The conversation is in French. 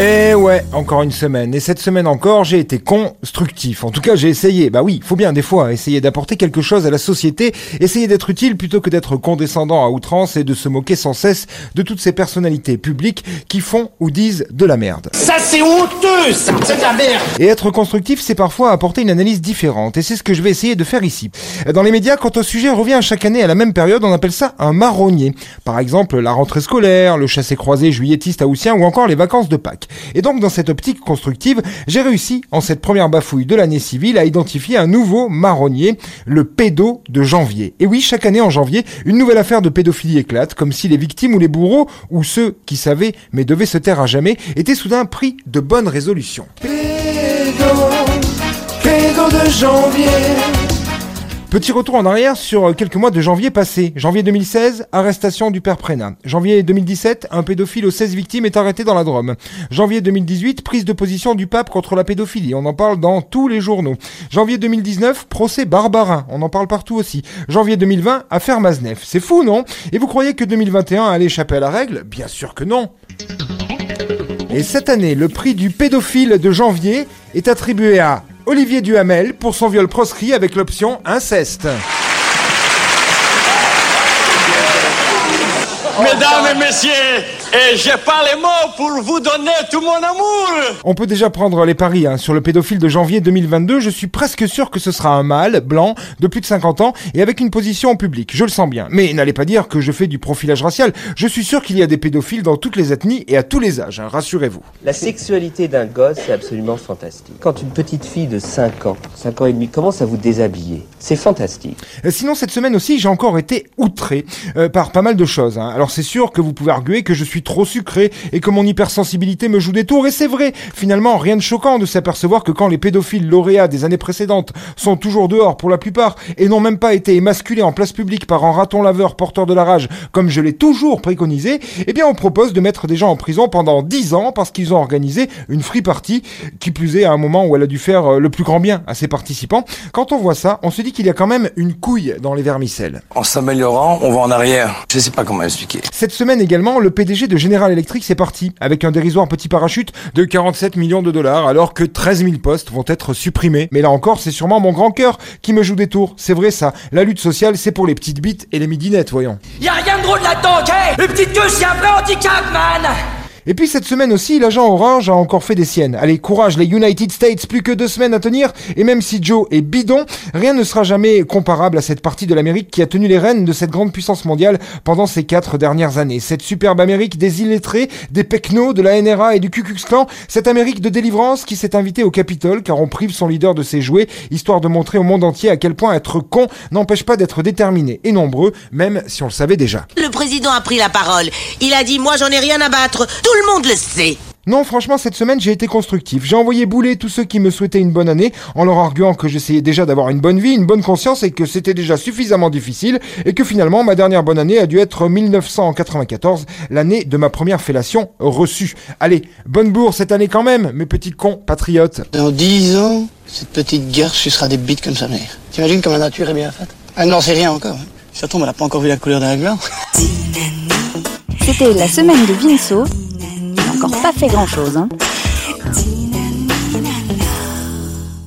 Eh ouais, encore une semaine. Et cette semaine encore, j'ai été constructif. En tout cas, j'ai essayé. Bah oui, faut bien des fois essayer d'apporter quelque chose à la société, essayer d'être utile plutôt que d'être condescendant à outrance et de se moquer sans cesse de toutes ces personnalités publiques qui font ou disent de la merde. Ça c'est honteux, ça C'est de la merde Et être constructif, c'est parfois apporter une analyse différente. Et c'est ce que je vais essayer de faire ici. Dans les médias, quand au sujet revient chaque année à la même période, on appelle ça un marronnier. Par exemple, la rentrée scolaire, le chassé-croisé juillettiste haussien ou encore les vacances de Pâques. Et donc dans cette optique constructive, j'ai réussi, en cette première bafouille de l'année civile, à identifier un nouveau marronnier, le pédo de janvier. Et oui, chaque année en janvier, une nouvelle affaire de pédophilie éclate, comme si les victimes ou les bourreaux, ou ceux qui savaient mais devaient se taire à jamais, étaient soudain pris de bonnes résolutions. Pédo, pédo de janvier. Petit retour en arrière sur quelques mois de janvier passé. Janvier 2016, arrestation du père Prénat. Janvier 2017, un pédophile aux 16 victimes est arrêté dans la Drôme. Janvier 2018, prise de position du pape contre la pédophilie. On en parle dans tous les journaux. Janvier 2019, procès Barbarin. On en parle partout aussi. Janvier 2020, affaire Maznef. C'est fou, non? Et vous croyez que 2021 allait échapper à la règle? Bien sûr que non. Et cette année, le prix du pédophile de janvier est attribué à Olivier Duhamel pour son viol proscrit avec l'option inceste. Mesdames et messieurs, et j'ai pas les mots pour vous donner tout mon amour. On peut déjà prendre les paris hein. sur le pédophile de janvier 2022. Je suis presque sûr que ce sera un mâle, blanc, de plus de 50 ans et avec une position en public. Je le sens bien. Mais n'allez pas dire que je fais du profilage racial. Je suis sûr qu'il y a des pédophiles dans toutes les ethnies et à tous les âges. hein. Rassurez-vous. La sexualité d'un gosse, c'est absolument fantastique. Quand une petite fille de 5 ans, 5 ans et demi, commence à vous déshabiller, c'est fantastique. Euh, Sinon, cette semaine aussi, j'ai encore été outré euh, par pas mal de choses. hein. Alors c'est sûr que vous pouvez arguer que je suis trop sucré et que mon hypersensibilité me joue des tours. Et c'est vrai, finalement, rien de choquant de s'apercevoir que quand les pédophiles lauréats des années précédentes sont toujours dehors pour la plupart et n'ont même pas été émasculés en place publique par un raton laveur porteur de la rage, comme je l'ai toujours préconisé, eh bien on propose de mettre des gens en prison pendant 10 ans parce qu'ils ont organisé une free party, qui plus est à un moment où elle a dû faire euh, le plus grand bien à ses participants. Quand on voit ça, on se dit qu'il y a quand même une couille dans les vermicelles. En s'améliorant, on va en arrière. Je sais pas comment expliquer. Cette semaine également, le PDG de General Electric c'est parti, avec un dérisoire petit parachute de 47 millions de dollars, alors que 13 000 postes vont être supprimés. Mais là encore, c'est sûrement mon grand cœur qui me joue des tours. C'est vrai ça, la lutte sociale, c'est pour les petites bites et les midinettes, voyons. Y'a rien de drôle là-dedans, ok Le petite queue, c'est un vrai handicap, man Et puis cette semaine aussi, l'agent orange a encore fait des siennes. Allez, courage les United States, plus que deux semaines à tenir, et même si Joe est bidon, rien ne sera jamais comparable à cette partie de l'Amérique qui a tenu les rênes de cette grande puissance mondiale pendant ces quatre dernières années. Cette superbe Amérique des illettrés, des pecnos, de la NRA et du Ku Klux Klan, cette Amérique de délivrance qui s'est invitée au Capitole car on prive son leader de ses jouets, histoire de montrer au monde entier à quel point être con n'empêche pas d'être déterminé et nombreux, même si on le savait déjà. Le président a pris la parole. Il a dit Moi, j'en ai rien à battre. Le monde le sait. Non, franchement, cette semaine, j'ai été constructif. J'ai envoyé bouler tous ceux qui me souhaitaient une bonne année en leur arguant que j'essayais déjà d'avoir une bonne vie, une bonne conscience et que c'était déjà suffisamment difficile et que finalement, ma dernière bonne année a dû être 1994, l'année de ma première fellation reçue. Allez, bonne bourre cette année quand même, mes petits cons patriotes. Dans dix ans, cette petite guerre sucera des bites comme sa mère. T'imagines comme la nature est bien faite? Elle n'en sait rien encore. hein. Ça tombe, elle n'a pas encore vu la couleur d'un gland. C'était la semaine de Vinceau. Encore pas fait grand chose. Hein.